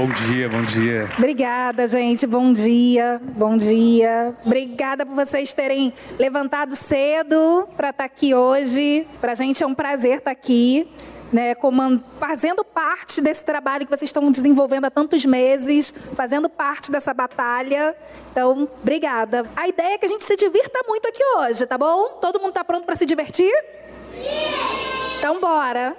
Bom dia, bom dia. Obrigada, gente. Bom dia, bom dia. Obrigada por vocês terem levantado cedo para estar tá aqui hoje. Para a gente é um prazer estar tá aqui. Né, fazendo parte desse trabalho que vocês estão desenvolvendo há tantos meses, fazendo parte dessa batalha. Então, obrigada. A ideia é que a gente se divirta muito aqui hoje, tá bom? Todo mundo está pronto para se divertir? Sim! Então, bora.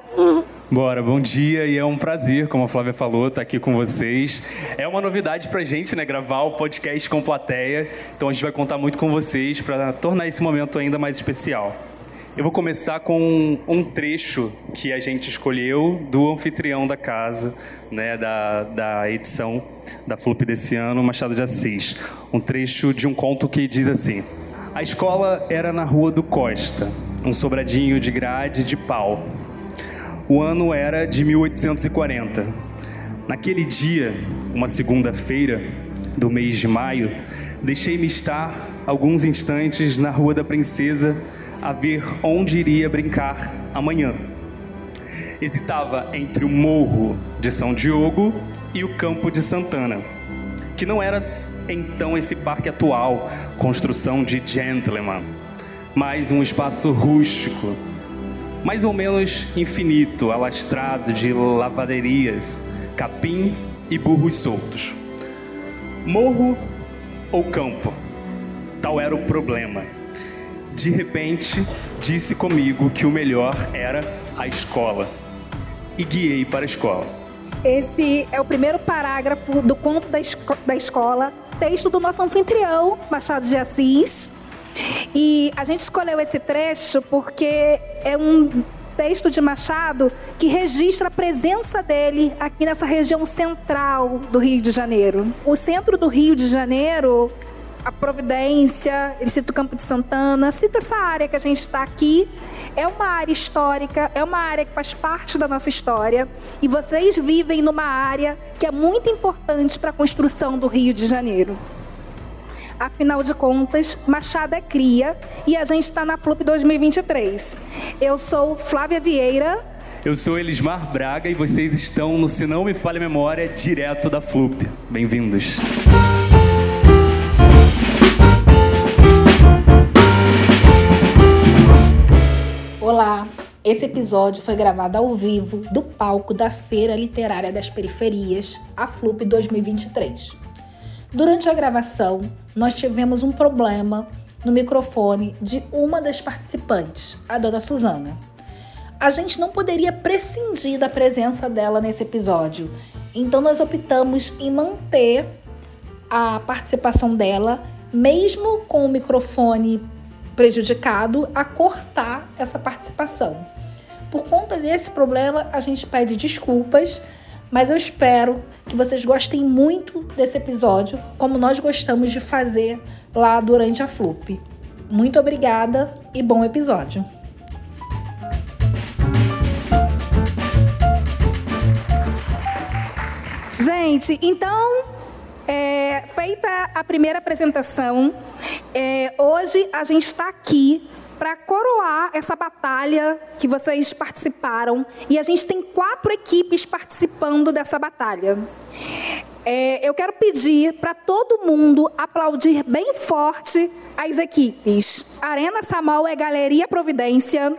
Bora, bom dia e é um prazer, como a Flávia falou, estar aqui com vocês. É uma novidade pra gente, né, gravar o podcast com plateia. Então a gente vai contar muito com vocês para tornar esse momento ainda mais especial. Eu vou começar com um trecho que a gente escolheu do anfitrião da casa, né, da, da edição da FLUP desse ano, Machado de Assis. Um trecho de um conto que diz assim: A escola era na Rua do Costa, um sobradinho de grade de pau o ano era de 1840. Naquele dia, uma segunda-feira do mês de maio, deixei-me estar alguns instantes na Rua da Princesa a ver onde iria brincar amanhã. Hesitava entre o Morro de São Diogo e o Campo de Santana, que não era então esse parque atual, construção de gentleman, mas um espaço rústico mais ou menos infinito, alastrado de lavaderias, capim e burros soltos. Morro ou campo? Tal era o problema. De repente, disse comigo que o melhor era a escola. E guiei para a escola. Esse é o primeiro parágrafo do conto da, esco da escola, texto do nosso anfitrião, Machado de Assis, e a gente escolheu esse trecho porque é um texto de Machado que registra a presença dele aqui nessa região central do Rio de Janeiro. O centro do Rio de Janeiro, a Providência, ele cita o Campo de Santana, cita essa área que a gente está aqui. É uma área histórica, é uma área que faz parte da nossa história. E vocês vivem numa área que é muito importante para a construção do Rio de Janeiro. Afinal de contas, Machado é cria e a gente está na FLUP 2023. Eu sou Flávia Vieira. Eu sou Elismar Braga e vocês estão no Se Não Me Falha a Memória, direto da FLUP. Bem-vindos. Olá, esse episódio foi gravado ao vivo do palco da Feira Literária das Periferias, a FLUP 2023. Durante a gravação, nós tivemos um problema no microfone de uma das participantes, a dona Suzana. A gente não poderia prescindir da presença dela nesse episódio, então nós optamos em manter a participação dela, mesmo com o microfone prejudicado, a cortar essa participação. Por conta desse problema, a gente pede desculpas mas eu espero que vocês gostem muito desse episódio, como nós gostamos de fazer lá durante a FLUP. Muito obrigada e bom episódio. Gente, então, é, feita a primeira apresentação, é, hoje a gente está aqui para coroar essa batalha que vocês participaram. E a gente tem quatro equipes participando dessa batalha. É, eu quero pedir para todo mundo aplaudir bem forte as equipes. Arena Samal é Galeria Providência.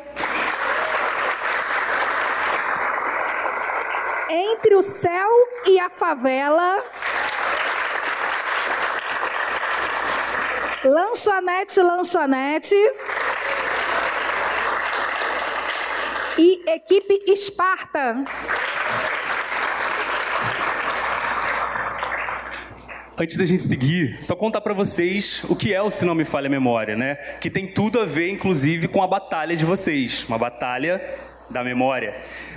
Entre o céu e a favela. Lanchonete, lanchonete. e equipe Esparta. Antes da gente seguir, só contar para vocês o que é o Se Não Me Falha a Memória, né? Que tem tudo a ver, inclusive, com a batalha de vocês. Uma batalha da memória.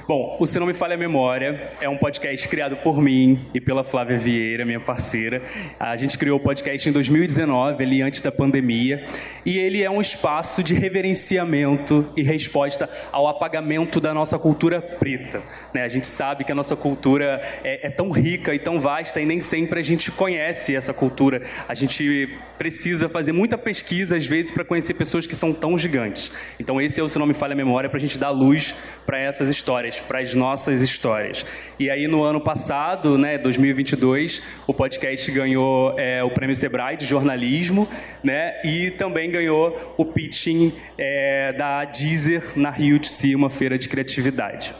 Bom, o Se Não Me Falha a Memória é um podcast criado por mim e pela Flávia Vieira, minha parceira. A gente criou o podcast em 2019, ali antes da pandemia, e ele é um espaço de reverenciamento e resposta ao apagamento da nossa cultura preta. Né? A gente sabe que a nossa cultura é, é tão rica e tão vasta e nem sempre a gente conhece essa cultura. A gente precisa fazer muita pesquisa, às vezes, para conhecer pessoas que são tão gigantes. Então, esse é o Se Não Me Falha a Memória, para a gente dar luz para essas histórias, para as nossas histórias. E aí no ano passado, né, 2022, o podcast ganhou é, o Prêmio Sebrae de jornalismo, né, e também ganhou o pitching é, da Deezer na Rio de Si, uma feira de criatividade.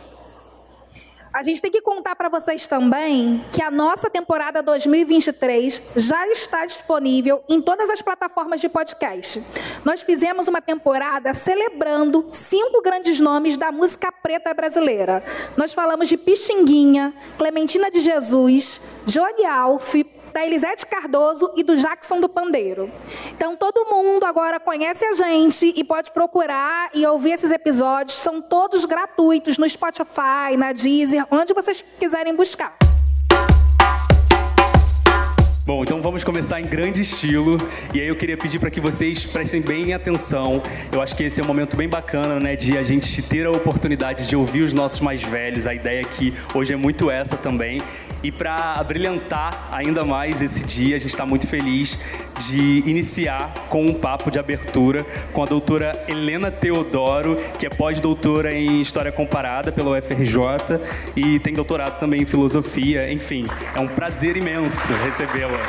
A gente tem que contar para vocês também que a nossa temporada 2023 já está disponível em todas as plataformas de podcast. Nós fizemos uma temporada celebrando cinco grandes nomes da música preta brasileira. Nós falamos de Pixinguinha, Clementina de Jesus, Johnny Alf, da Elisete Cardoso e do Jackson do Pandeiro. Então todo mundo agora conhece a gente e pode procurar e ouvir esses episódios. São todos gratuitos no Spotify, na Deezer, onde vocês quiserem buscar. Bom, então vamos começar em grande estilo. E aí eu queria pedir para que vocês prestem bem atenção. Eu acho que esse é um momento bem bacana, né, de a gente ter a oportunidade de ouvir os nossos mais velhos. A ideia aqui hoje é muito essa também. E para brilhantar ainda mais esse dia, a gente está muito feliz de iniciar com um papo de abertura com a doutora Helena Teodoro, que é pós-doutora em História Comparada pela UFRJ e tem doutorado também em Filosofia. Enfim, é um prazer imenso recebê-la.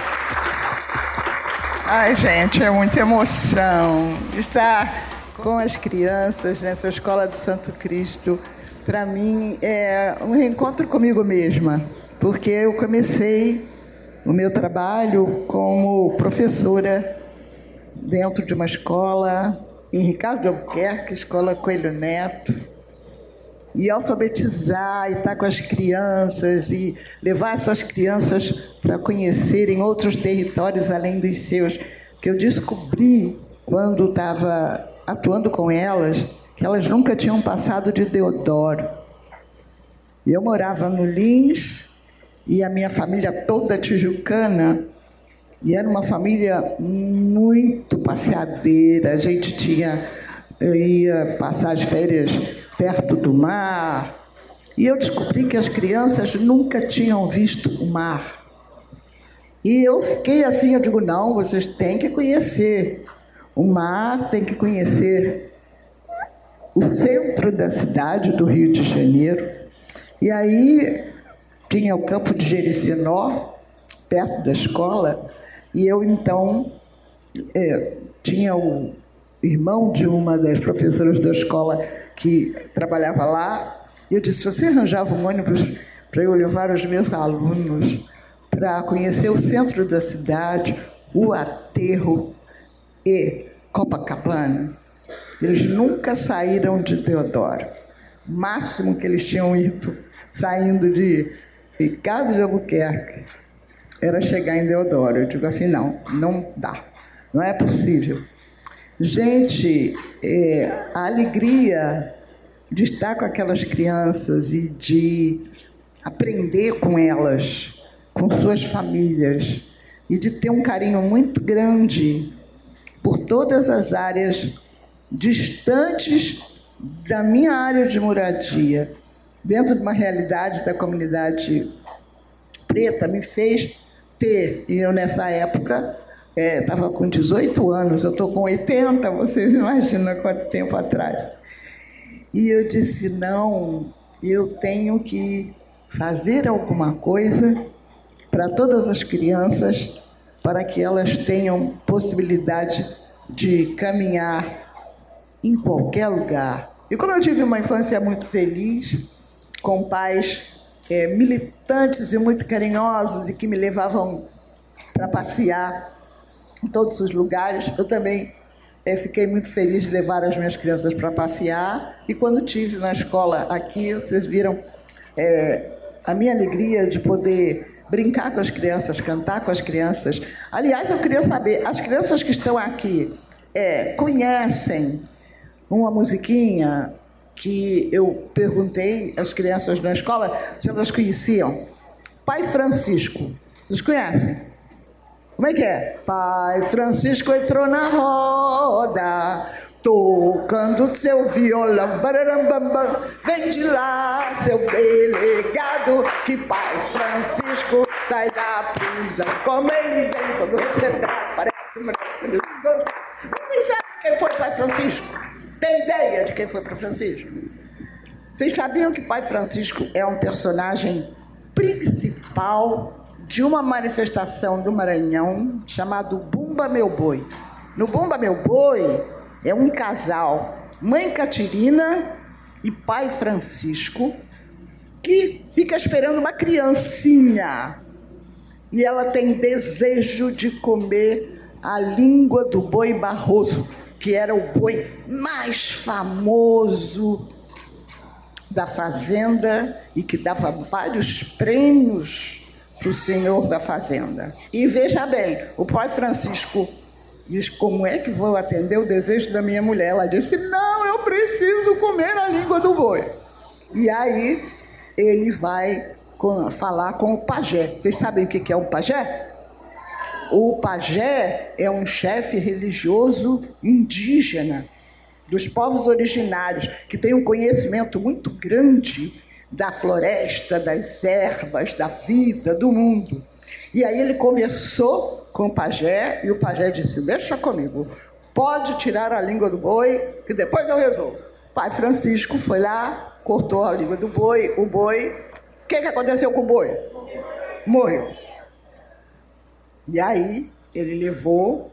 Ai, gente, é muita emoção estar com as crianças nessa escola do Santo Cristo. Para mim é um reencontro comigo mesma, porque eu comecei o meu trabalho como professora dentro de uma escola em Ricardo Albuquerque, Escola Coelho Neto e alfabetizar e estar com as crianças e levar essas crianças para conhecerem outros territórios além dos seus. Que eu descobri quando estava atuando com elas que elas nunca tinham passado de Deodoro. Eu morava no Lins e a minha família toda tijucana e era uma família muito passeadeira. A gente tinha ia passar as férias perto do mar. E eu descobri que as crianças nunca tinham visto o mar. E eu fiquei assim, eu digo, não, vocês têm que conhecer o mar, têm que conhecer o centro da cidade do Rio de Janeiro. E aí tinha o campo de Jericinó, perto da escola, e eu então é, tinha o irmão de uma das professoras da escola que trabalhava lá, e eu disse: você arranjava um ônibus para eu levar os meus alunos para conhecer o centro da cidade, o aterro e Copacabana? Eles nunca saíram de Teodoro. O máximo que eles tinham ido saindo de Ricardo de Albuquerque era chegar em Deodoro. Eu digo assim: não, não dá, não é possível. Gente, é, a alegria de estar com aquelas crianças e de aprender com elas, com suas famílias, e de ter um carinho muito grande por todas as áreas distantes da minha área de moradia, dentro de uma realidade da comunidade preta, me fez ter, e eu nessa época estava é, com 18 anos, eu estou com 80, vocês imaginam quanto tempo atrás. E eu disse: não, eu tenho que fazer alguma coisa para todas as crianças, para que elas tenham possibilidade de caminhar em qualquer lugar. E como eu tive uma infância muito feliz, com pais é, militantes e muito carinhosos e que me levavam para passear em todos os lugares. Eu também é, fiquei muito feliz de levar as minhas crianças para passear. E quando tive na escola aqui, vocês viram é, a minha alegria de poder brincar com as crianças, cantar com as crianças. Aliás, eu queria saber, as crianças que estão aqui é, conhecem uma musiquinha que eu perguntei às crianças na escola se elas conheciam? Pai Francisco. Vocês conhecem? Como é que é? Pai Francisco entrou na roda, tocando seu violão. Bararambam, vem de lá, seu delegado, que Pai Francisco sai da prisão. Como ele vem, todo requebrado, parece. Vocês sabem quem foi Pai Francisco? Tem ideia de quem foi Pai Francisco? Vocês sabiam que Pai Francisco é um personagem principal de uma manifestação do Maranhão chamado Bumba Meu Boi. No Bumba Meu Boi é um casal, mãe Catirina e pai Francisco, que fica esperando uma criancinha. E ela tem desejo de comer a língua do boi Barroso, que era o boi mais famoso da fazenda e que dava vários prêmios para o senhor da fazenda. E veja bem, o pai Francisco diz: Como é que vou atender o desejo da minha mulher? Ela disse: Não, eu preciso comer a língua do boi. E aí ele vai falar com o pajé. Vocês sabem o que é um pajé? O pajé é um chefe religioso indígena dos povos originários que tem um conhecimento muito grande da floresta, das ervas, da vida, do mundo. E aí ele conversou com o pajé e o pajé disse: Deixa comigo, pode tirar a língua do boi, que depois eu resolvo. Pai Francisco foi lá, cortou a língua do boi, o boi. O que, que aconteceu com o boi? Morreu. E aí ele levou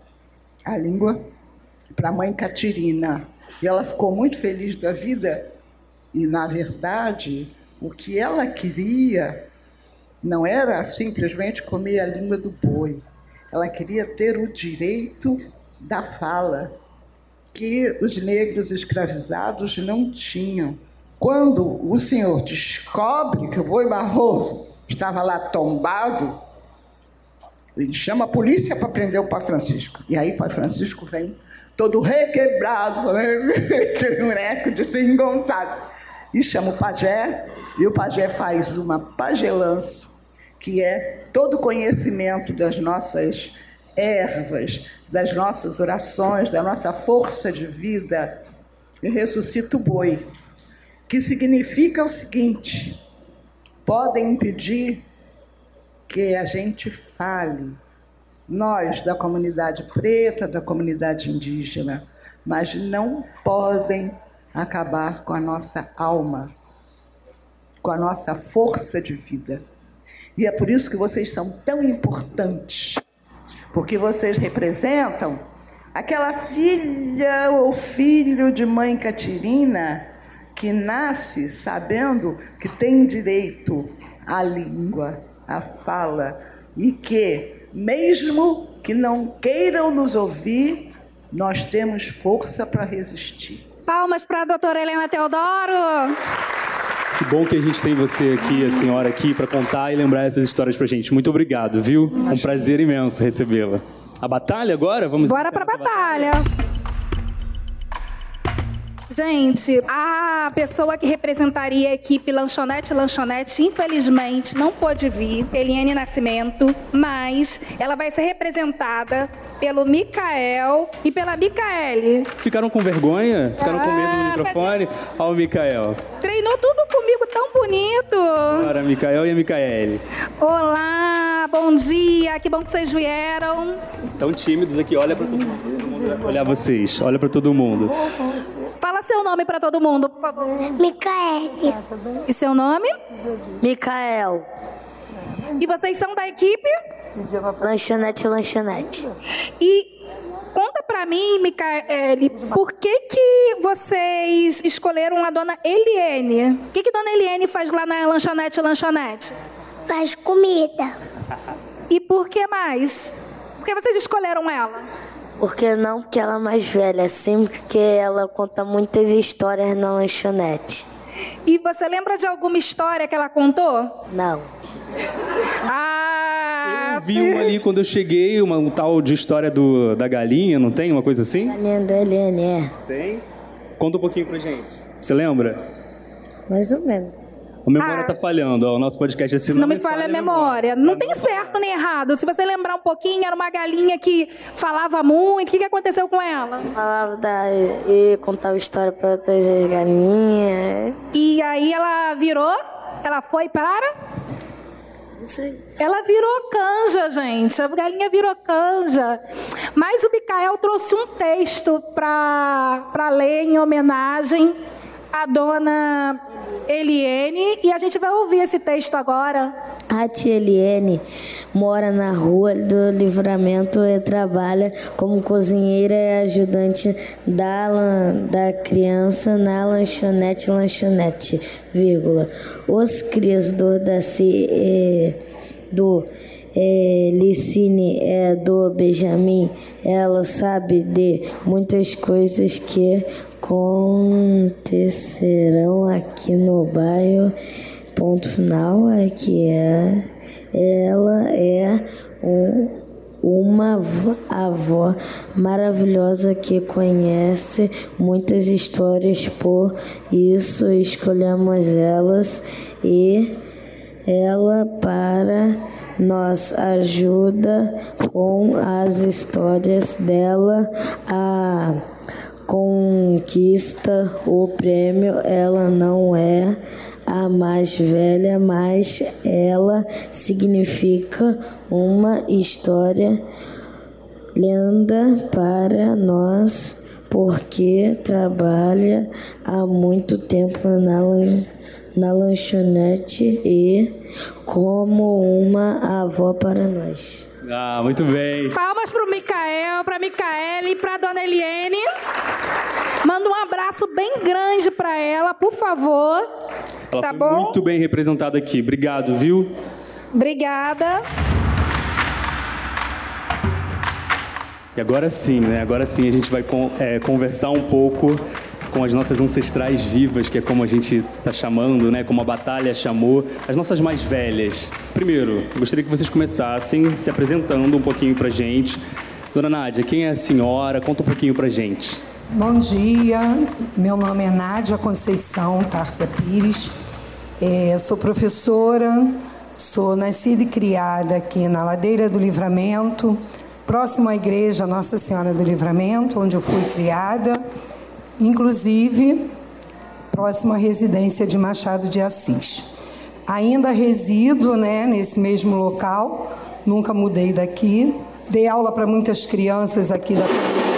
a língua para a mãe Catirina. E ela ficou muito feliz da vida. E, na verdade, o que ela queria não era simplesmente comer a língua do boi. Ela queria ter o direito da fala, que os negros escravizados não tinham. Quando o senhor descobre que o boi Barroso estava lá tombado, ele chama a polícia para prender o pai Francisco. E aí o pai Francisco vem todo requebrado, boneco de desengonçado. E chama o pajé, e o pajé faz uma pagelança, que é todo conhecimento das nossas ervas, das nossas orações, da nossa força de vida, e ressuscita o boi, que significa o seguinte: podem impedir que a gente fale, nós da comunidade preta, da comunidade indígena, mas não podem acabar com a nossa alma, com a nossa força de vida. E é por isso que vocês são tão importantes, porque vocês representam aquela filha ou filho de mãe Catirina que nasce sabendo que tem direito à língua, à fala e que, mesmo que não queiram nos ouvir, nós temos força para resistir. Palmas para a doutora Helena Teodoro. Que bom que a gente tem você aqui, a senhora aqui, para contar e lembrar essas histórias para gente. Muito obrigado, viu? Um prazer imenso recebê-la. A batalha agora? Vamos Bora para a batalha. batalha. Gente, a pessoa que representaria a equipe Lanchonete Lanchonete, infelizmente, não pôde vir, Eliane Nascimento, mas ela vai ser representada pelo Micael e pela Micaele. Ficaram com vergonha? Ficaram ah, com medo do ah, microfone? Olha o Micael. Treinou tudo comigo tão bonito. Bora, Micael e a Micaele. Olá, bom dia, que bom que vocês vieram. Tão tímidos aqui, olha para todo mundo. Olha vocês, olha para todo mundo. Seu nome para todo mundo, por favor. Micaele. E seu nome? Micael. E vocês são da equipe? Lanchonete, lanchonete. E conta para mim, Micaele, por que que vocês escolheram a dona Eliene? O que que dona Eliene faz lá na lanchonete, lanchonete? Faz comida. E por que mais? Por que vocês escolheram ela? Porque não, porque ela é mais velha, sim, porque ela conta muitas histórias na lanchonete. E você lembra de alguma história que ela contou? Não. Ah! Eu vi uma ali quando eu cheguei, uma, um tal de história do, da galinha, não tem? Uma coisa assim? Galinha da Helene, é. Tem? Conta um pouquinho pra gente. Você lembra? Mais ou menos. A memória ah. tá falhando, ó, o nosso podcast é assim, Se não me falha a memória. memória. Não tem certo nem errado. Se você lembrar um pouquinho, era uma galinha que falava muito. O que, que aconteceu com ela? Falava da... e contava história para outras galinhas. E aí ela virou? Ela foi para? Não sei. Ela virou canja, gente. A galinha virou canja. Mas o Micael trouxe um texto para ler em homenagem a dona Eliene e a gente vai ouvir esse texto agora. A tia Eliene mora na rua do Livramento e trabalha como cozinheira e ajudante da, da criança na lanchonete lanchonete, vírgula. Os criadores da eh, do é, Licine é do Benjamin, ela sabe de muitas coisas que acontecerão aqui no bairro. Ponto final é que é, ela é um, uma avó maravilhosa que conhece muitas histórias, por isso escolhemos elas e ela para nos ajuda com as histórias dela a conquista o prêmio. Ela não é a mais velha, mas ela significa uma história linda para nós porque trabalha há muito tempo na, na lanchonete e como uma avó para nós. Ah, muito bem. Palmas para o Micael, para a Micaele e para a dona Eliene. Manda um abraço bem grande para ela, por favor. Ela tá foi bom? muito bem representada aqui. Obrigado, viu? Obrigada. E agora sim, né? Agora sim a gente vai é, conversar um pouco com as nossas ancestrais vivas, que é como a gente está chamando, né? Como a batalha chamou, as nossas mais velhas. Primeiro, gostaria que vocês começassem se apresentando um pouquinho para gente. Dona Nádia, quem é a senhora? Conta um pouquinho para gente. Bom dia, meu nome é Nádia Conceição Tárcia Pires, é, sou professora, sou nascida e criada aqui na Ladeira do Livramento, próximo à igreja Nossa Senhora do Livramento, onde eu fui criada inclusive próximo à residência de Machado de Assis. Ainda resido né, nesse mesmo local, nunca mudei daqui. Dei aula para muitas crianças aqui da comunidade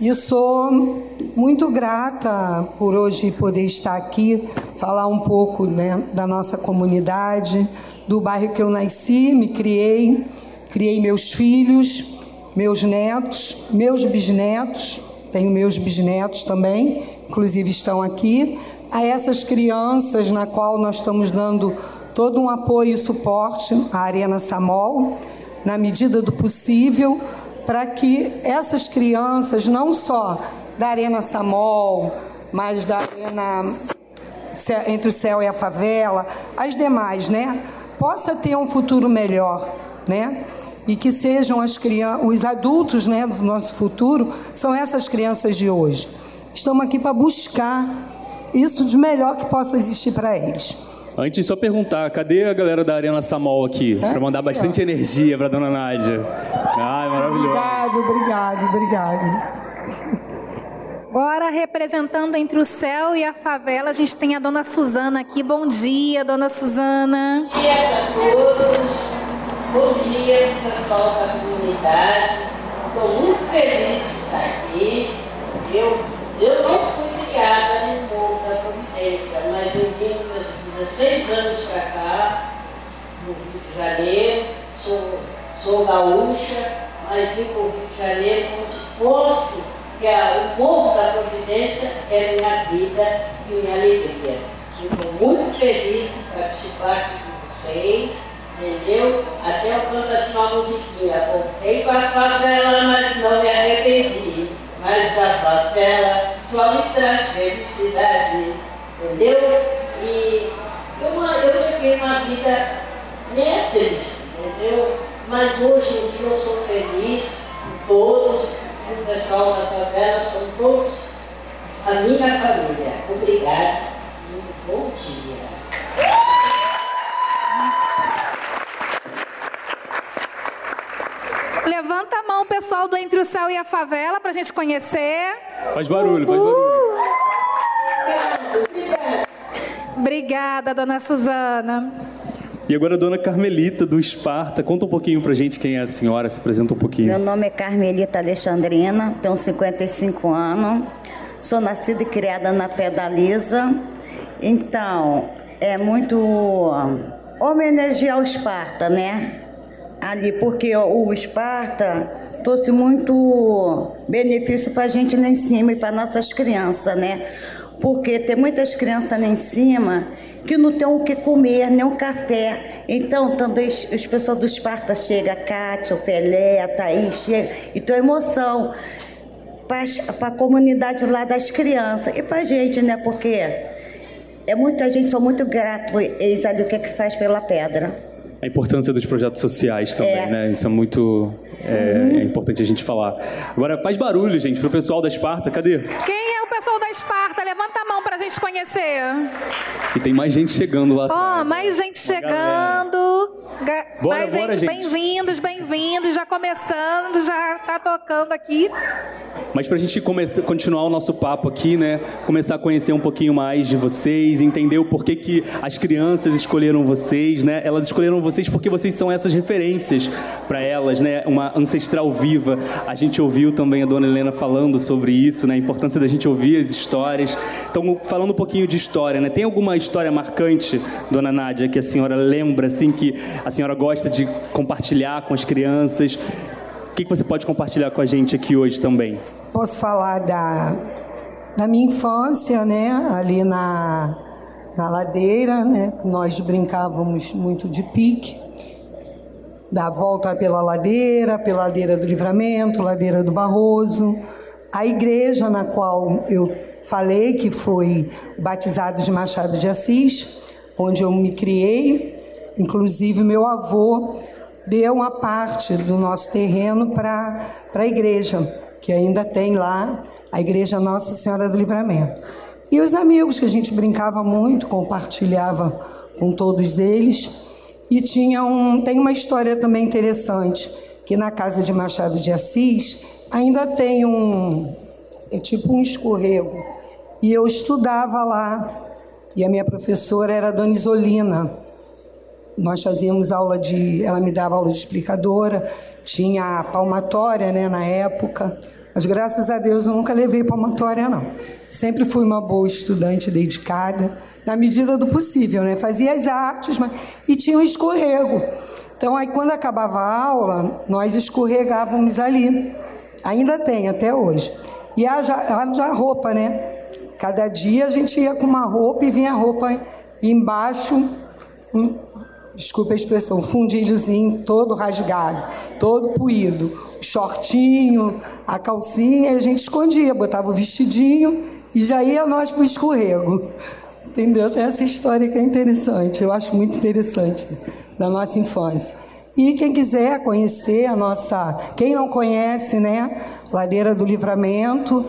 e sou muito grata por hoje poder estar aqui, falar um pouco né, da nossa comunidade, do bairro que eu nasci, me criei, criei meus filhos, meus netos, meus bisnetos tenho meus bisnetos também, inclusive estão aqui, a essas crianças na qual nós estamos dando todo um apoio e suporte à Arena Samol, na medida do possível, para que essas crianças, não só da Arena Samol, mas da Arena entre o céu e a favela, as demais, né, possa ter um futuro melhor, né? E que sejam as crianças, os adultos né, do nosso futuro, são essas crianças de hoje. Estamos aqui para buscar isso de melhor que possa existir para eles. Antes, só perguntar, cadê a galera da Arena Samol aqui? Para mandar bastante energia para dona Nádia. Ai, maravilhoso. Obrigado, obrigado, obrigado. Agora, representando entre o céu e a favela, a gente tem a dona Suzana aqui. Bom dia, dona Suzana. Bom dia a todos. Bom dia, pessoal da comunidade. Estou muito feliz de estar aqui. Eu, eu não fui criada no Morro da Providência, mas eu vim meus 16 anos para cá, no Rio de Janeiro. Sou, sou gaúcha, mas vim para o Rio de Janeiro onde posto que a, o Morro da Providência é minha vida e minha alegria. Estou muito feliz de participar aqui com vocês Entendeu? Até eu canto assim uma musiquinha. Voltei a favela, mas não me arrependi. Mas a favela só me traz felicidade. Entendeu? E eu, eu vivi uma vida meio triste, entendeu? Mas hoje em dia eu sou feliz todos, o pessoal da favela são todos a minha família. Obrigado e bom dia. Levanta a mão, pessoal do Entre o Céu e a Favela, para a gente conhecer. Faz barulho, faz barulho. Obrigada, dona Suzana. E agora a dona Carmelita do Esparta. Conta um pouquinho pra gente quem é a senhora, se apresenta um pouquinho. Meu nome é Carmelita Alexandrina, tenho 55 anos, Sou nascida e criada na Pedaliza. Então, é muito homenagear o Esparta, né? Ali, porque o Esparta trouxe muito benefício para a gente lá em cima e para nossas crianças, né? Porque tem muitas crianças lá em cima que não tem o que comer, nem um café. Então, quando as pessoas do Esparta chegam, a Cátia, o Pelé, a Thaís, chega, e tem emoção para a comunidade lá das crianças e para a gente, né? Porque é muita gente, sou muito grato eles ali o que é que faz pela pedra. A importância dos projetos sociais também, é. né? Isso é muito é, uhum. é, importante a gente falar. Agora, faz barulho, gente, pro pessoal da Esparta. Cadê? Quem é o pessoal da Esparta? Levanta a mão pra gente conhecer. E tem mais gente chegando lá. Ó, oh, mais gente chegando. Bora, mais bora, gente, bem-vindos, bem-vindos. Já começando, já tá tocando aqui. Mas para a gente começar, continuar o nosso papo aqui, né? Começar a conhecer um pouquinho mais de vocês, entender o porquê que as crianças escolheram vocês, né? Elas escolheram vocês porque vocês são essas referências para elas, né? Uma ancestral viva. A gente ouviu também a dona Helena falando sobre isso, né? A importância da gente ouvir as histórias. Então, falando um pouquinho de história, né? Tem alguma história marcante, dona Nádia, que a senhora lembra, assim, que a senhora gosta de compartilhar com as crianças? O que você pode compartilhar com a gente aqui hoje também? Posso falar da, da minha infância, né? Ali na, na ladeira, né? Nós brincávamos muito de pique. Da volta pela ladeira, pela ladeira do Livramento, ladeira do Barroso. A igreja na qual eu falei que foi batizado de Machado de Assis, onde eu me criei. Inclusive, meu avô deu uma parte do nosso terreno para a igreja, que ainda tem lá a igreja Nossa Senhora do Livramento. E os amigos que a gente brincava muito, compartilhava com todos eles. E tinha um, tem uma história também interessante, que na casa de Machado de Assis ainda tem um, é tipo um escorrego. E eu estudava lá, e a minha professora era a Dona Isolina. Nós fazíamos aula de. Ela me dava aula de explicadora, tinha palmatória né, na época, mas graças a Deus eu nunca levei palmatória, não. Sempre fui uma boa estudante dedicada, na medida do possível, né? Fazia as artes, mas... e tinha um escorrego. Então, aí quando acabava a aula, nós escorregávamos ali. Ainda tem, até hoje. E a, a, a roupa, né? Cada dia a gente ia com uma roupa e vinha a roupa embaixo, desculpa a expressão, fundilhozinho todo rasgado, todo puído, shortinho, a calcinha, a gente escondia, botava o vestidinho e já ia nós para o escorrego. Entendeu? Essa história que é interessante, eu acho muito interessante, da nossa infância. E quem quiser conhecer a nossa, quem não conhece, né, Ladeira do Livramento,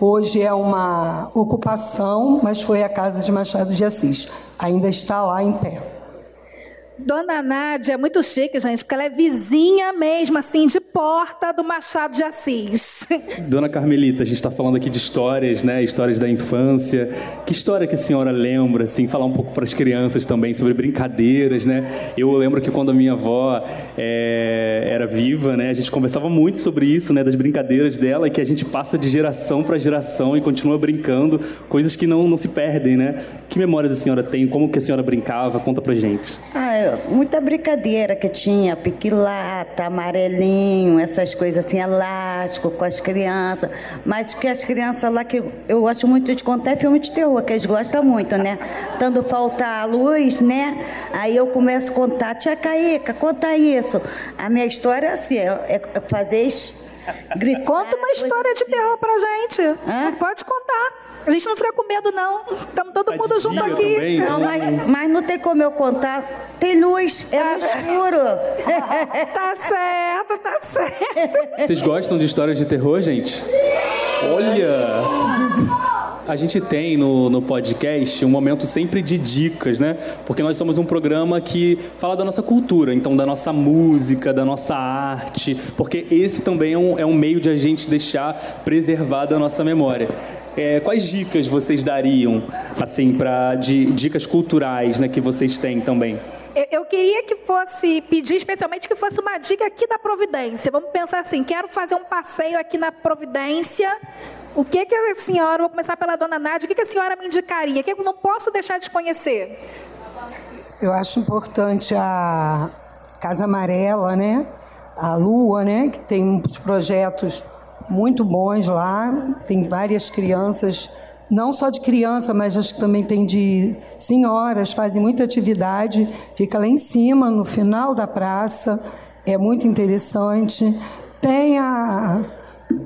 hoje é uma ocupação, mas foi a casa de Machado de Assis. Ainda está lá em pé. Dona Nádia é muito chique, gente, porque ela é vizinha mesmo, assim, de porta do Machado de Assis. Dona Carmelita, a gente está falando aqui de histórias, né? Histórias da infância. Que história que a senhora lembra, assim, falar um pouco para as crianças também sobre brincadeiras, né? Eu lembro que quando a minha avó é, era viva, né? A gente conversava muito sobre isso, né? Das brincadeiras dela, que a gente passa de geração para geração e continua brincando, coisas que não, não se perdem, né? Que memórias a senhora tem? Como que a senhora brincava? Conta pra gente. Ah, muita brincadeira que tinha, piquilata, amarelinho, essas coisas assim, elástico com as crianças. Mas que as crianças lá que eu gosto muito de contar é filme de terror, que eles gostam muito, né? Tanto faltar a luz, né? Aí eu começo a contar, tia Caíca, conta isso. A minha história é assim, é, é fazer. Gritar, Conta uma história de terror pra gente. Hã? Pode contar. A gente não fica com medo, não. Estamos todo tá mundo junto aqui. Também, não, mas, mas, não tem como eu contar. Tem luz, é no escuro. tá certo, tá certo. Vocês gostam de histórias de terror, gente? Olha! A gente tem no, no podcast um momento sempre de dicas, né? Porque nós somos um programa que fala da nossa cultura, então da nossa música, da nossa arte, porque esse também é um, é um meio de a gente deixar preservada a nossa memória. É, quais dicas vocês dariam, assim, para dicas culturais, né, que vocês têm também? Eu, queria que fosse pedir, especialmente que fosse uma dica aqui da Providência. Vamos pensar assim: quero fazer um passeio aqui na Providência O que, que a senhora, vou começar pela dona Nádia, o que, que a senhora me indicaria? O que eu não posso deixar de conhecer? Eu acho importante a Casa Amarela, né? A Lua, né? Que tem uns projetos muito bons lá. Tem várias crianças, não só de criança, mas acho que também tem de senhoras, fazem muita atividade. Fica lá em cima, no final da praça. É muito interessante. Tem a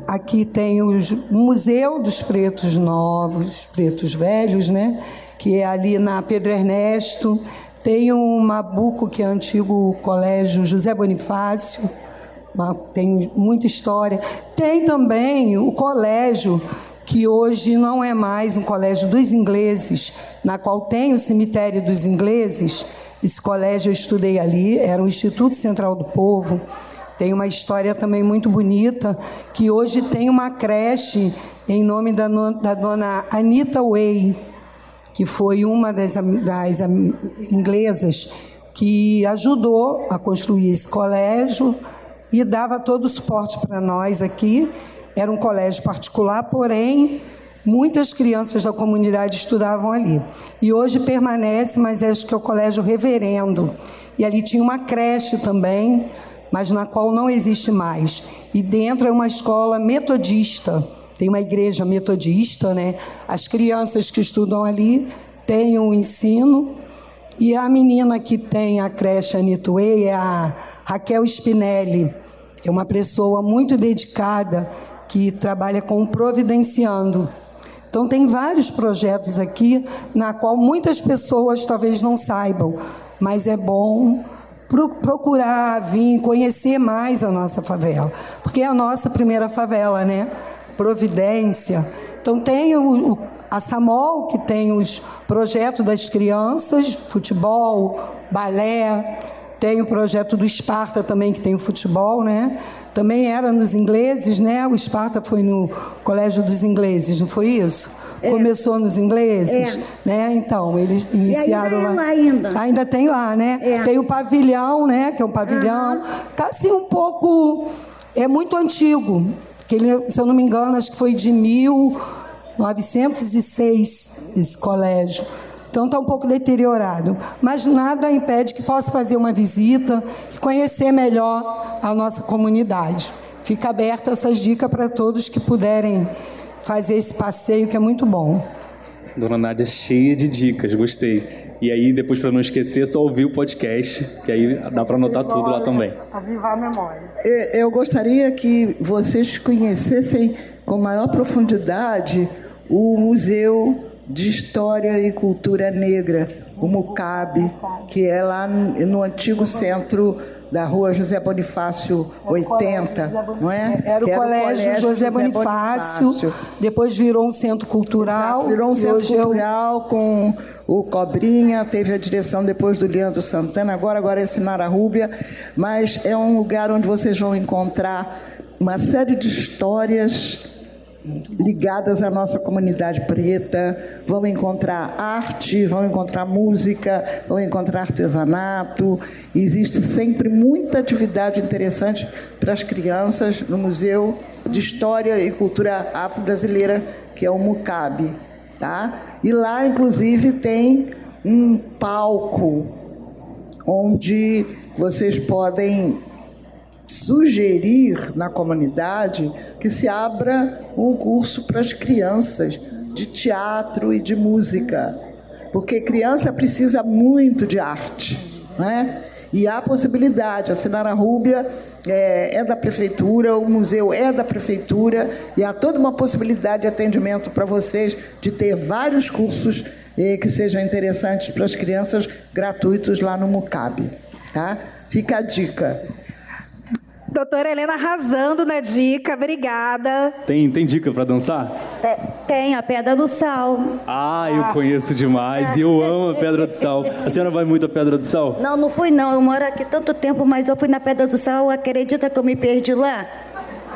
Aqui tem o Museu dos Pretos Novos, Pretos Velhos, né? que é ali na Pedro Ernesto. Tem um Mabuco, que é antigo colégio José Bonifácio, tem muita história. Tem também o colégio, que hoje não é mais um colégio dos ingleses, na qual tem o cemitério dos ingleses. Esse colégio eu estudei ali, era o Instituto Central do Povo. Tem uma história também muito bonita, que hoje tem uma creche em nome da, da dona Anita Way que foi uma das, das inglesas que ajudou a construir esse colégio e dava todo o suporte para nós aqui. Era um colégio particular, porém, muitas crianças da comunidade estudavam ali. E hoje permanece, mas acho que é o Colégio Reverendo. E ali tinha uma creche também, mas na qual não existe mais. E dentro é uma escola metodista tem uma igreja metodista, né? As crianças que estudam ali têm um ensino. E a menina que tem a creche Anituei é a Raquel Spinelli. É uma pessoa muito dedicada que trabalha com Providenciando. Então tem vários projetos aqui na qual muitas pessoas talvez não saibam, mas é bom procurar vir conhecer mais a nossa favela, porque é a nossa primeira favela, né? Providência. Então tem o, a SAMOL, que tem os projetos das crianças, futebol, balé, tem o projeto do Esparta também, que tem o futebol, né? Também era nos ingleses, né? O Esparta foi no Colégio dos Ingleses, não foi isso? É. Começou nos ingleses, é. né? Então, eles iniciaram ainda lá. lá. ainda. ainda tem lá, né? É. Tem o pavilhão, né? Que é um pavilhão. Uhum. Tá assim um pouco. É muito antigo que ele, se eu não me engano, acho que foi de 1906 esse colégio. Então está um pouco deteriorado, mas nada impede que possa fazer uma visita e conhecer melhor a nossa comunidade. Fica aberta essas dicas para todos que puderem fazer esse passeio que é muito bom. Dona Nádia cheia de dicas, gostei. E aí, depois, para não esquecer, é só ouvir o podcast, que aí dá para anotar tudo lá também. Avivar a memória. Eu gostaria que vocês conhecessem com maior profundidade o Museu de História e Cultura Negra, o MUCAB, que é lá no antigo centro da rua José Bonifácio 80, não é? Era o, Era colégio, colégio José, Bonifácio, Bonifácio, depois virou um centro cultural. Exato, virou um centro cultural eu... com o Cobrinha, teve a direção depois do Leandro Santana, agora, agora é Sinara Rúbia, mas é um lugar onde vocês vão encontrar uma série de histórias ligadas à nossa comunidade preta, vão encontrar arte, vão encontrar música, vão encontrar artesanato. Existe sempre muita atividade interessante para as crianças no Museu de História e Cultura Afro-Brasileira, que é o MUCAB. Tá? E lá, inclusive, tem um palco onde vocês podem sugerir na comunidade que se abra um curso para as crianças de teatro e de música, porque criança precisa muito de arte, né? E há possibilidade, a Sinara Rúbia é, é, da prefeitura, o museu é da prefeitura, e há toda uma possibilidade de atendimento para vocês de ter vários cursos eh, que sejam interessantes para as crianças, gratuitos lá no MUCAB. Tá? Fica a dica. Doutora Helena arrasando na dica, obrigada. Tem, tem dica para dançar? Tem, a Pedra do Sal. Ah, eu conheço demais e eu amo a Pedra do Sal. A senhora vai muito à Pedra do Sal? Não, não fui não. Eu moro aqui tanto tempo, mas eu fui na Pedra do Sal. Acredita que eu me perdi lá?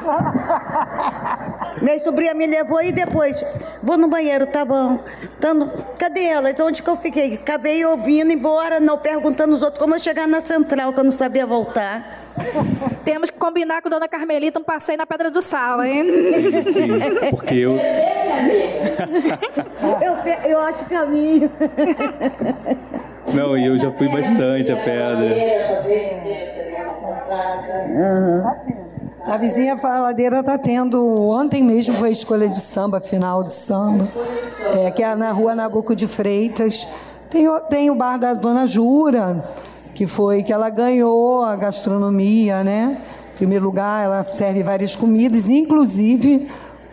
Minha sobrinha me levou e depois Vou no banheiro, tá bom. Tando, cadê elas? Onde que eu fiquei? Acabei ouvindo, embora, não perguntando os outros como eu chegar na central, que eu não sabia voltar. Temos que combinar com a dona Carmelita um passeio na Pedra do Sal, hein? Sim, sim, porque eu. eu, eu acho caminho. Não, e eu já fui bastante a pedra. A vizinha faladeira está tendo, ontem mesmo foi a escolha de samba, final de samba, é, que é na rua Nabuco de Freitas. Tem, tem o bar da Dona Jura, que foi que ela ganhou a gastronomia, né? Em primeiro lugar, ela serve várias comidas, inclusive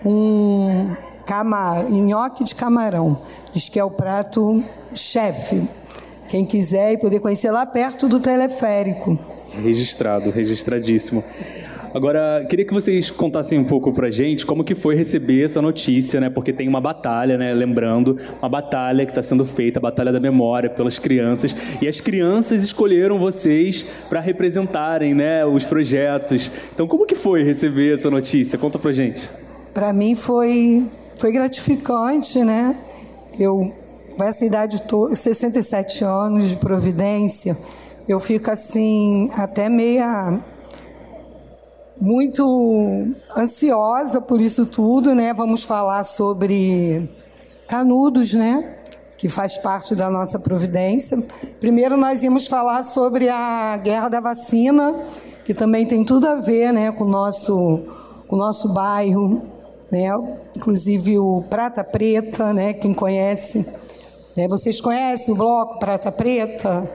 um camar, nhoque de camarão. Diz que é o prato chefe. Quem quiser e poder conhecer lá perto do teleférico. Registrado, registradíssimo. Agora, queria que vocês contassem um pouco pra gente como que foi receber essa notícia, né? Porque tem uma batalha, né? Lembrando, uma batalha que está sendo feita, a batalha da memória pelas crianças. E as crianças escolheram vocês para representarem, né? Os projetos. Então, como que foi receber essa notícia? Conta pra gente. Para mim foi foi gratificante, né? Eu com essa idade toda, 67 anos de providência, eu fico assim até meia muito ansiosa por isso tudo, né? Vamos falar sobre Canudos, né? Que faz parte da nossa providência. Primeiro nós íamos falar sobre a guerra da vacina, que também tem tudo a ver, né, com o nosso, com o nosso bairro, né? Inclusive o Prata Preta, né? Quem conhece, né? Vocês conhecem o bloco Prata Preta?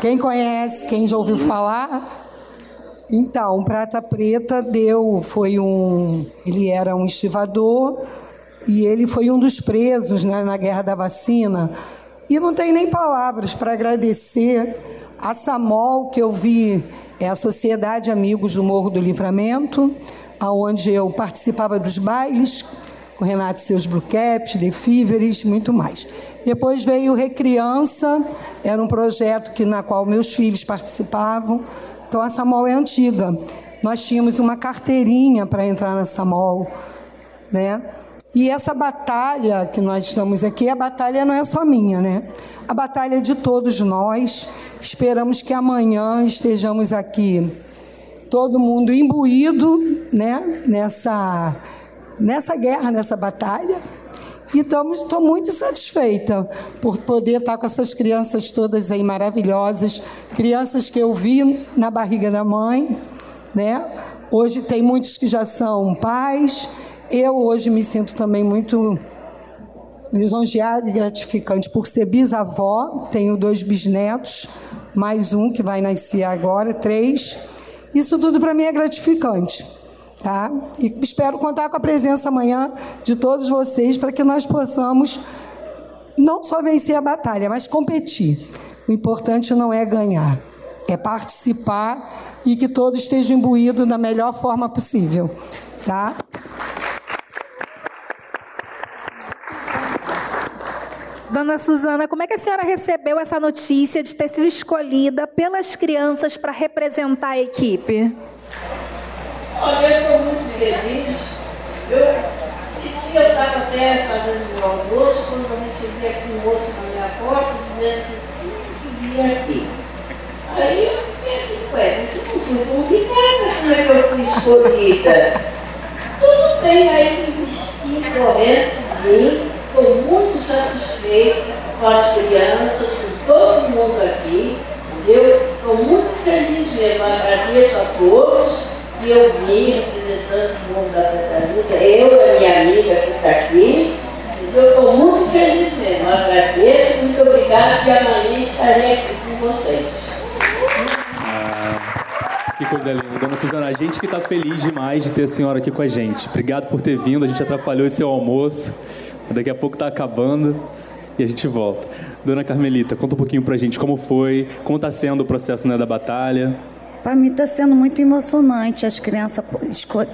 Quem conhece? Quem já ouviu falar? Então, Prata Preta deu, foi um, ele era um estivador e ele foi um dos presos né, na guerra da vacina. E não tem nem palavras para agradecer a Samol que eu vi, é a Sociedade Amigos do Morro do Livramento, aonde eu participava dos bailes com Renato e seus Blue Caps, Defíveres, muito mais. Depois veio Recriança, era um projeto que na qual meus filhos participavam. Então a Samol é antiga. Nós tínhamos uma carteirinha para entrar na Samol, né? E essa batalha que nós estamos aqui, a batalha não é só minha, né? A batalha é de todos nós. Esperamos que amanhã estejamos aqui todo mundo imbuído, né, nessa nessa guerra, nessa batalha. E estou muito satisfeita por poder estar com essas crianças todas aí maravilhosas, crianças que eu vi na barriga da mãe, né? Hoje tem muitos que já são pais. Eu hoje me sinto também muito lisonjeada e gratificante por ser bisavó. Tenho dois bisnetos, mais um que vai nascer agora, três. Isso tudo para mim é gratificante. Tá? E espero contar com a presença amanhã de todos vocês para que nós possamos não só vencer a batalha, mas competir. O importante não é ganhar, é participar e que todos estejam imbuídos da melhor forma possível. Tá? Dona Suzana, como é que a senhora recebeu essa notícia de ter sido escolhida pelas crianças para representar a equipe? Olha, feliz. Eu, eu estava até fazendo o almoço, quando eu recebi aqui um moço na minha porta, dizendo que vinha aqui. Aí eu pensei, ué, eu não fui convidada, como é que eu fui escolhida? Tudo bem, aí me vesti correndo bem, estou muito satisfeita com as crianças, com todo mundo aqui, entendeu? Estou muito feliz mesmo, agradeço a todos eu vim representando o mundo da Petralista, eu e a minha amiga que está aqui. Eu estou muito feliz mesmo, agradeço, muito obrigada e amanhã estarei aqui com vocês. Ah, que coisa linda. Dona Suzana, a gente que está feliz demais de ter a senhora aqui com a gente. Obrigado por ter vindo, a gente atrapalhou esse almoço. Daqui a pouco está acabando e a gente volta. Dona Carmelita, conta um pouquinho pra gente como foi, como está sendo o processo né, da batalha. Para mim está sendo muito emocionante as crianças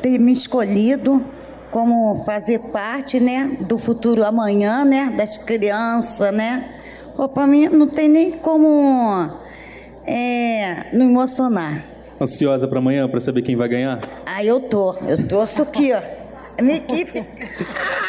terem me escolhido como fazer parte, né, do futuro amanhã, né, das crianças, né. Para mim não tem nem como é, não emocionar. Ansiosa para amanhã para saber quem vai ganhar? Ah, eu tô. Eu torço aqui, ó. A minha equipe.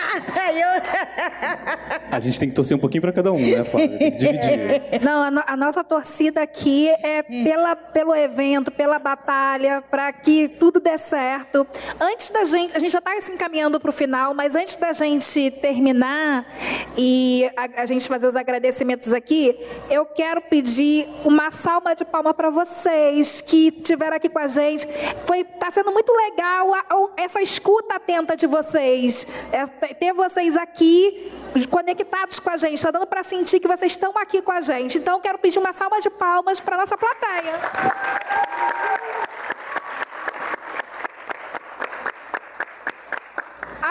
A gente tem que torcer um pouquinho para cada um, né, Flávia? Tem que dividir. Não, a, no, a, nossa torcida aqui é pela, pelo evento, pela batalha, para que tudo dê certo. Antes da gente, a gente já está se encaminhando para o final, mas antes da gente terminar e a, a, gente fazer os agradecimentos aqui, eu quero pedir uma salva de palma para vocês que estiveram aqui com a gente. Foi, tá sendo muito legal a, a, essa escuta atenta de vocês, é, ter vocês aqui conectados com a gente, está dando para sentir que vocês estão aqui com a gente. Então, quero pedir uma salva de palmas para nossa plateia.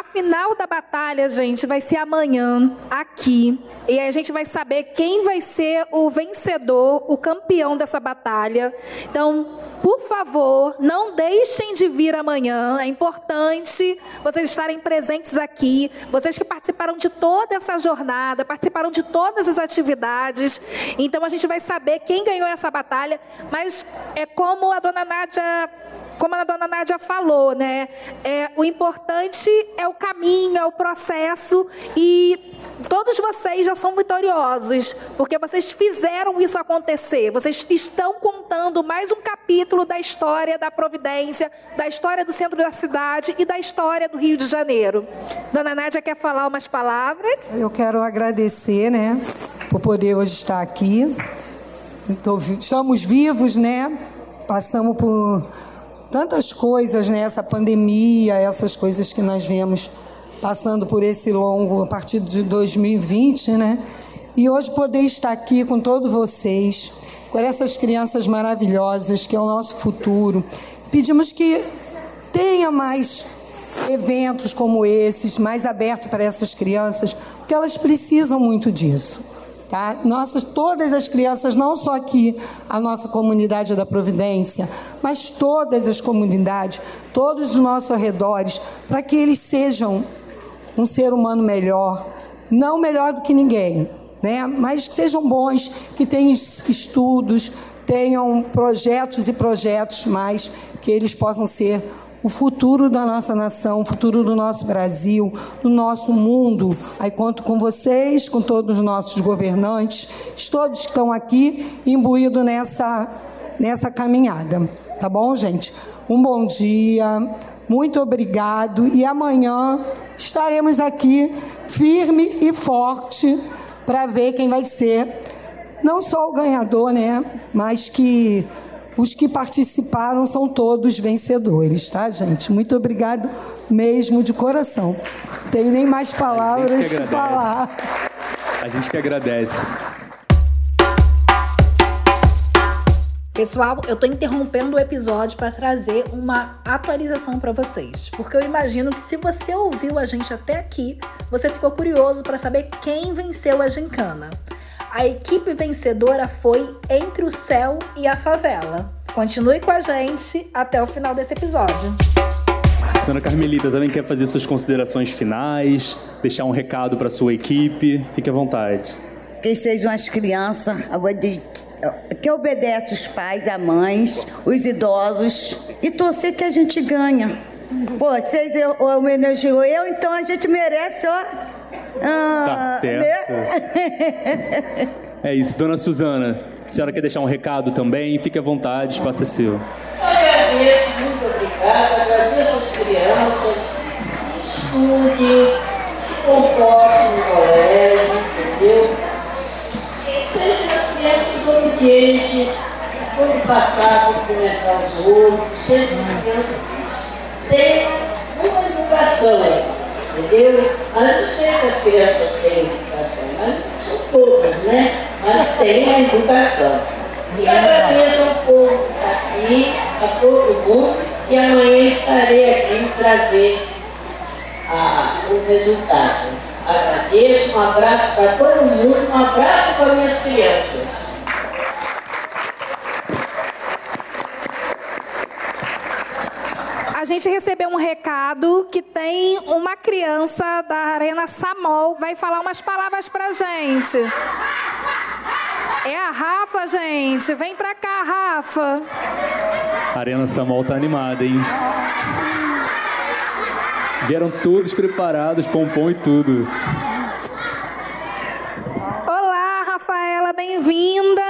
Final da batalha, gente, vai ser amanhã, aqui. E a gente vai saber quem vai ser o vencedor, o campeão dessa batalha. Então, por favor, não deixem de vir amanhã. É importante vocês estarem presentes aqui. Vocês que participaram de toda essa jornada, participaram de todas as atividades. Então, a gente vai saber quem ganhou essa batalha. Mas é como a dona Nádia como a dona Nádia falou, né? É, o importante é o caminho, é o processo e todos vocês já são vitoriosos, porque vocês fizeram isso acontecer. Vocês estão contando mais um capítulo da história da Providência, da história do centro da cidade e da história do Rio de Janeiro. Dona Nádia quer falar umas palavras? Eu quero agradecer, né, por poder hoje estar aqui. estamos vivos, né? Passamos por tantas coisas né? pandemia, essas coisas que nós vemos passando por esse longo a partir de 2020, né? E hoje poder estar aqui com todos vocês, com essas crianças maravilhosas que é o nosso futuro. Pedimos que tenha mais eventos como esses, mais abertos para essas crianças, porque elas precisam muito disso. Tá? Nossas, todas as crianças, não só aqui a nossa comunidade da Providência, mas todas as comunidades, todos os nossos arredores, para que eles sejam um ser humano melhor, não melhor do que ninguém, né? mas que sejam bons, que tenham estudos, tenham projetos e projetos mais, que eles possam ser o futuro da nossa nação, o futuro do nosso Brasil, do nosso mundo. Aí conto com vocês, com todos os nossos governantes, todos que estão aqui imbuídos nessa, nessa caminhada. Tá bom, gente? Um bom dia, muito obrigado e amanhã estaremos aqui firme e forte para ver quem vai ser não só o ganhador, né, mas que os que participaram são todos vencedores, tá, gente? Muito obrigado mesmo de coração. Não tenho nem mais palavras para falar. A gente que agradece. Pessoal, eu estou interrompendo o episódio para trazer uma atualização para vocês, porque eu imagino que se você ouviu a gente até aqui, você ficou curioso para saber quem venceu a gincana. A equipe vencedora foi Entre o Céu e a Favela. Continue com a gente até o final desse episódio. Dona Carmelita também quer fazer suas considerações finais, deixar um recado para sua equipe. Fique à vontade. Que sejam as crianças que obedecem os pais, as mães, os idosos e torcer que a gente ganha. Pô, vocês homenageou eu, então a gente merece, ó ah, tá certo. Né? é isso. Dona Suzana, a senhora quer deixar um recado também? Fique à vontade, espaço é seu. Agradeço, muito obrigada. Agradeço as crianças que estudem, se comportem no colégio, entendeu? E sejam as crianças obedientes, quando passar, cumprimentar os outros, sejam as crianças que tenham uma educação entendeu? Mas eu sei que as crianças têm educação, mas são todas, né? Mas têm a educação. E agradeço ao povo aqui, a todo mundo, e amanhã estarei aqui para ver a, o resultado. Agradeço, um abraço para todo mundo, um abraço para minhas crianças. gente recebeu um recado que tem uma criança da Arena Samol, vai falar umas palavras pra gente. É a Rafa, gente. Vem pra cá, Rafa. A Arena Samol tá animada, hein? Vieram todos preparados, pompom e tudo. Olá, Rafaela, bem-vinda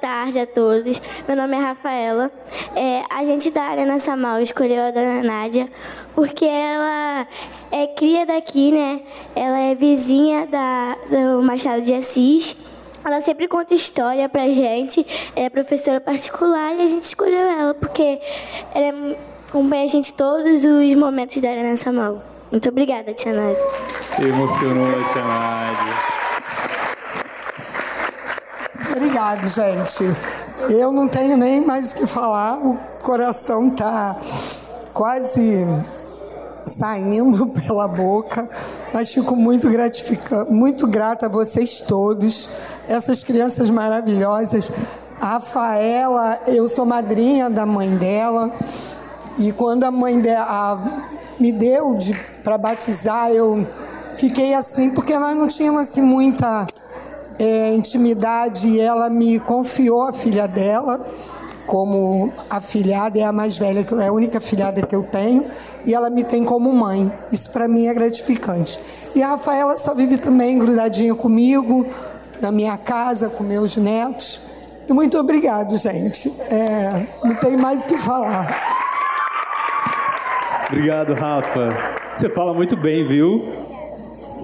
tarde a todos. Meu nome é Rafaela. É, a gente da Arena Samal escolheu a dona Nádia porque ela é cria daqui, né? Ela é vizinha da, do Machado de Assis. Ela sempre conta história pra gente. É professora particular e a gente escolheu ela porque ela é, acompanha a gente todos os momentos da Arena Samal. Muito obrigada, Tia Nádia. Emocionou, Tia Nádia. Obrigado, gente. Eu não tenho nem mais o que falar. O coração tá quase saindo pela boca, mas fico muito gratificante, muito grata a vocês todos, essas crianças maravilhosas. A Rafaela, eu sou madrinha da mãe dela, e quando a mãe dela me deu de, para batizar, eu fiquei assim, porque nós não tínhamos assim, muita é, intimidade, e ela me confiou a filha dela como afilhada, é a mais velha, é a única filhada que eu tenho, e ela me tem como mãe. Isso para mim é gratificante. E a Rafaela só vive também grudadinha comigo, na minha casa, com meus netos. E muito obrigado, gente. É, não tem mais o que falar. Obrigado, Rafa. Você fala muito bem, viu?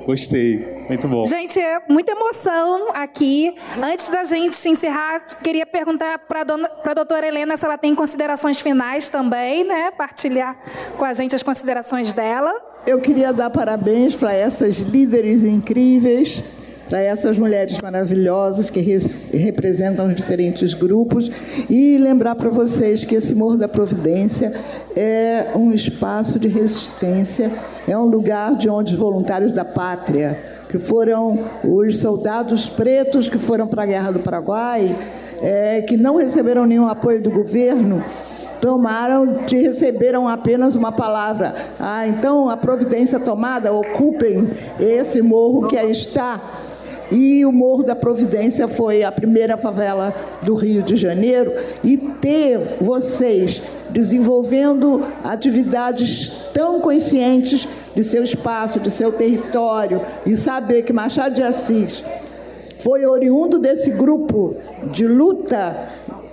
Gostei. Muito bom. Gente, é muita emoção aqui. Antes da gente encerrar, queria perguntar para a doutora Helena se ela tem considerações finais também, né? Partilhar com a gente as considerações dela. Eu queria dar parabéns para essas líderes incríveis, para essas mulheres maravilhosas que representam os diferentes grupos e lembrar para vocês que esse Morro da Providência é um espaço de resistência, é um lugar de onde os voluntários da pátria que foram os soldados pretos que foram para a Guerra do Paraguai, é, que não receberam nenhum apoio do governo, tomaram, te receberam apenas uma palavra. Ah, então a providência tomada, ocupem esse morro que aí está. E o Morro da Providência foi a primeira favela do Rio de Janeiro. E ter vocês desenvolvendo atividades tão conscientes de seu espaço, de seu território, e saber que Machado de Assis foi oriundo desse grupo de luta,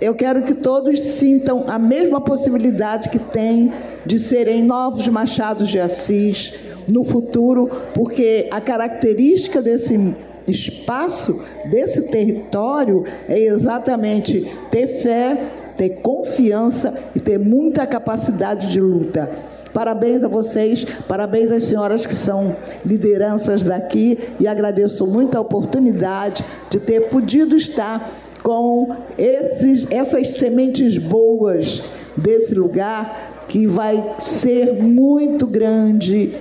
eu quero que todos sintam a mesma possibilidade que tem de serem novos Machados de Assis no futuro, porque a característica desse espaço, desse território, é exatamente ter fé, ter confiança e ter muita capacidade de luta. Parabéns a vocês, parabéns às senhoras que são lideranças daqui e agradeço muito a oportunidade de ter podido estar com esses, essas sementes boas desse lugar que vai ser muito grande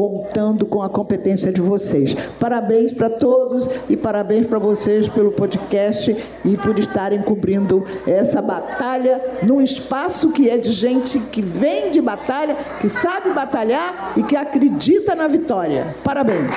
contando com a competência de vocês. Parabéns para todos e parabéns para vocês pelo podcast e por estarem cobrindo essa batalha num espaço que é de gente que vem de batalha, que sabe batalhar e que acredita na vitória. Parabéns.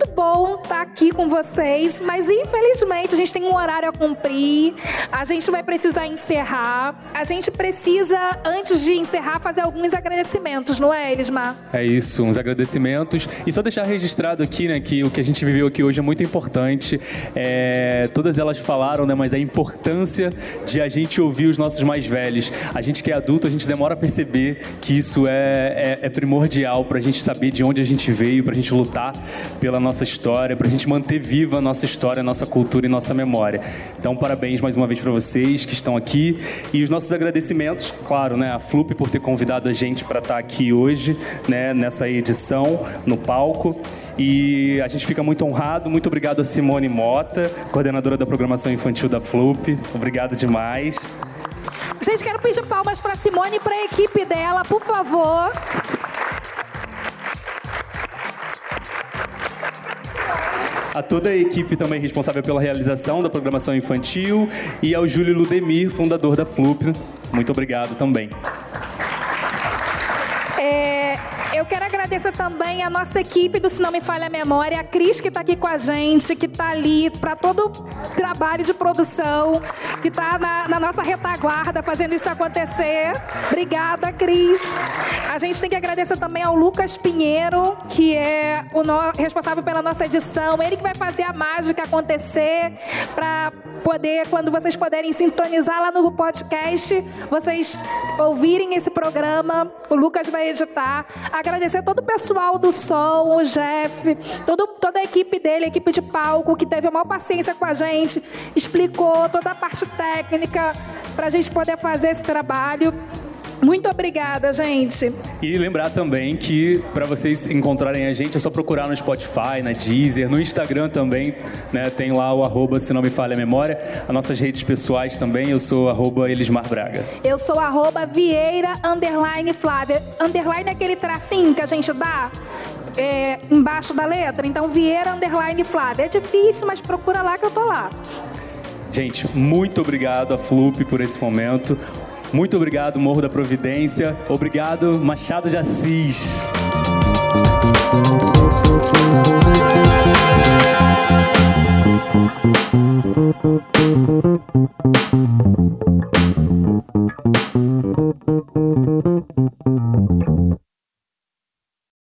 Muito bom estar tá aqui com vocês, mas infelizmente a gente tem um horário a cumprir. A gente vai precisar encerrar. A gente precisa, antes de encerrar, fazer alguns agradecimentos, não é, Elismar? É isso, uns agradecimentos. E só deixar registrado aqui, né, que o que a gente viveu aqui hoje é muito importante. É, todas elas falaram, né, mas a importância de a gente ouvir os nossos mais velhos. A gente que é adulto, a gente demora a perceber que isso é, é, é primordial para a gente saber de onde a gente veio, para a gente lutar pela nossa história, para a gente manter viva a nossa história, a nossa cultura e nossa memória. Então, parabéns mais uma vez para vocês que estão aqui e os nossos agradecimentos, claro, né, a Flup por ter convidado a gente para estar tá aqui hoje, né, nessa edição no palco. E a gente fica muito honrado. Muito obrigado a Simone Mota, coordenadora da programação infantil da Flup. Obrigado demais. Gente, quero pedir palmas para Simone e para a equipe dela, por favor. A toda a equipe também responsável pela realização da programação infantil e ao Júlio Ludemir, fundador da FLUP. Muito obrigado também. Quero agradecer também a nossa equipe do Se Não Me Falha a Memória, a Cris que está aqui com a gente, que está ali para todo o trabalho de produção, que está na, na, nossa retaguarda fazendo isso acontecer. Obrigada, Cris. A gente tem que agradecer também ao Lucas Pinheiro, que é o no, responsável pela nossa edição. Ele que vai fazer a mágica acontecer para poder, quando vocês puderem sintonizar lá no podcast, vocês ouvirem esse programa. O Lucas vai editar. Agradecer todo o pessoal do som, o Jeff, todo, toda a equipe dele, a equipe de palco, que teve a maior paciência com a gente, explicou toda a parte técnica para a gente poder fazer esse trabalho. Muito obrigada, gente. E lembrar também que para vocês encontrarem a gente é só procurar no Spotify, na Deezer, no Instagram também, né? Tem lá o arroba, se não me falha a memória. As nossas redes pessoais também, eu sou arroba Elismar Braga. Eu sou arroba Vieira, underline Flávia. Underline é aquele tracinho que a gente dá é, embaixo da letra. Então, Vieira, underline Flávia. É difícil, mas procura lá que eu tô lá. Gente, muito obrigado a Flup por esse momento. Muito obrigado, Morro da Providência. Obrigado, Machado de Assis.